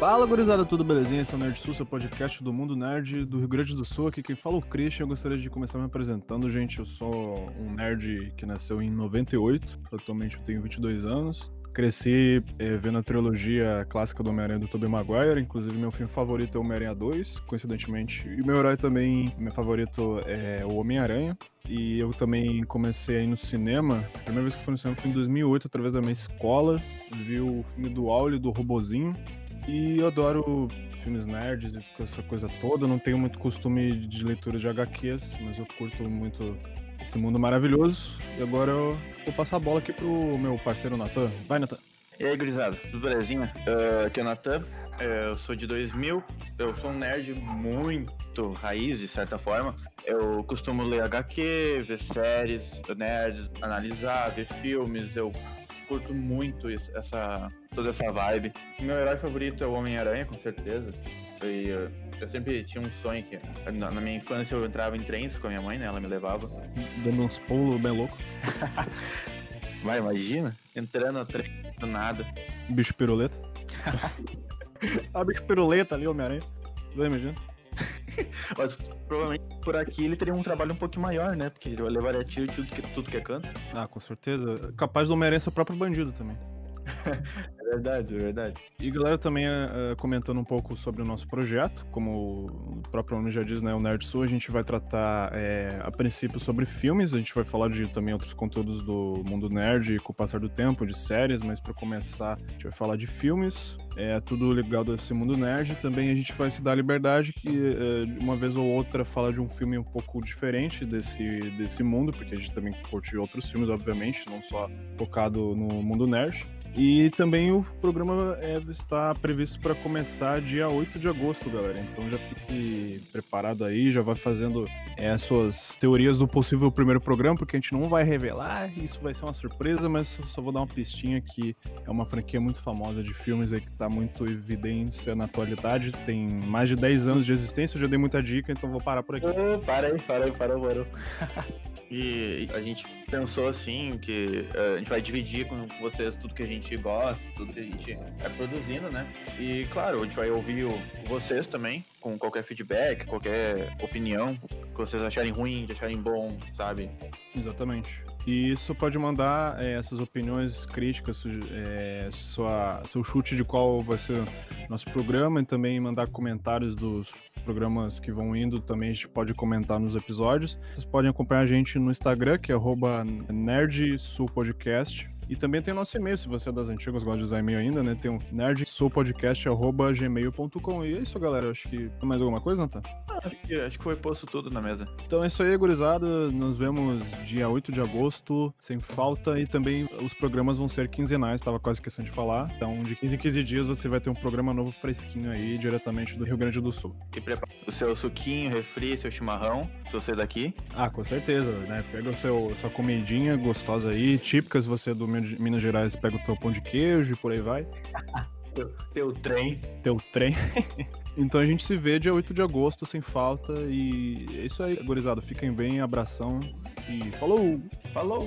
Fala, gurizada, tudo belezinha? Esse é o Nerd Sul, seu podcast do Mundo Nerd do Rio Grande do Sul. Aqui quem fala é o Christian. Eu gostaria de começar me apresentando, gente. Eu sou um nerd que nasceu em 98. Atualmente eu tenho 22 anos. Cresci é, vendo a trilogia clássica do Homem-Aranha do Tobey Maguire, inclusive meu filme favorito é o Homem-Aranha 2, coincidentemente. E meu herói também, meu favorito é o Homem-Aranha. E eu também comecei a ir no cinema. A primeira vez que fui no cinema foi em 2008, através da minha escola. Vi o filme do Auli, do Robozinho. E eu adoro filmes nerds, essa coisa toda. Não tenho muito costume de leitura de HQs, mas eu curto muito esse mundo maravilhoso. E agora eu vou passar a bola aqui pro meu parceiro Natan. Vai, Natan. E aí, gurizada, tudo belezinha? Uh, aqui é o Natan, uh, eu sou de 2000, eu sou um nerd muito raiz, de certa forma. Eu costumo ler HQ, ver séries, nerds, analisar, ver filmes, eu curto muito isso, essa, toda essa vibe. Meu herói favorito é o Homem-Aranha, com certeza. E, eu, eu sempre tinha um sonho que, na, na minha infância, eu entrava em trens com a minha mãe, né? Ela me levava. Dando uns pulos bem louco. Vai, imagina, entrando no trem do nada. Bicho piruleta. ah, bicho piruleta ali, Homem-Aranha. Imagina. Mas provavelmente por aqui ele teria um trabalho um pouquinho maior, né? Porque ele levaria tiro tudo que, tudo que é canto. Ah, com certeza. Capaz do Homem-Aranha ser o próprio bandido também. é verdade, é verdade. E galera também uh, comentando um pouco sobre o nosso projeto, como o próprio nome já diz, né, o Nerd Sul, a gente vai tratar é, a princípio sobre filmes, a gente vai falar de também outros conteúdos do mundo nerd com o passar do tempo, de séries, mas para começar a gente vai falar de filmes, é tudo ligado a esse mundo nerd. Também a gente vai se dar a liberdade que uma vez ou outra fala de um filme um pouco diferente desse, desse mundo, porque a gente também curte outros filmes, obviamente, não só focado no mundo nerd. E também o programa é, está previsto para começar dia 8 de agosto, galera. Então já fique preparado aí, já vai fazendo é, suas teorias do possível primeiro programa, porque a gente não vai revelar, isso vai ser uma surpresa, mas só vou dar uma pistinha que é uma franquia muito famosa de filmes aí que está muito evidência na atualidade. Tem mais de 10 anos de existência, eu já dei muita dica, então vou parar por aqui. Oh, para aí, para aí, parou, parou. E a gente pensou assim que uh, a gente vai dividir com vocês tudo que a gente gosta, tudo que a gente é produzindo, né? E claro, a gente vai ouvir vocês também, com qualquer feedback, qualquer opinião que vocês acharem ruim, que acharem bom, sabe? Exatamente. E isso pode mandar é, essas opiniões críticas, é, sua, seu chute de qual vai ser nosso programa e também mandar comentários dos programas que vão indo também a gente pode comentar nos episódios. Vocês podem acompanhar a gente no Instagram, que é nerdsulpodcast. E também tem o nosso e-mail, se você é das antigas, gosta de usar e-mail ainda, né? Tem um nerdsulpodcast.gmail.com. E é isso, galera. Acho que. Tem mais alguma coisa, Nathan? Ah, acho, que, acho que foi posto tudo na mesa. Então é isso aí, gurizada. Nos vemos dia 8 de agosto, sem falta. E também os programas vão ser quinzenais, tava quase esquecendo de falar. Então, de 15 em 15 dias você vai ter um programa novo fresquinho aí, diretamente do Rio Grande do Sul. E prepara o seu suquinho, refri, seu chimarrão, se você é daqui. Ah, com certeza, né? Pega o seu, sua comidinha gostosa aí, típica se você é do Minas Gerais, pega o teu pão de queijo e por aí vai. teu, teu trem. Teu trem. então a gente se vê dia 8 de agosto, sem falta. E é isso aí, gurizada. Fiquem bem, abração e falou! Falou!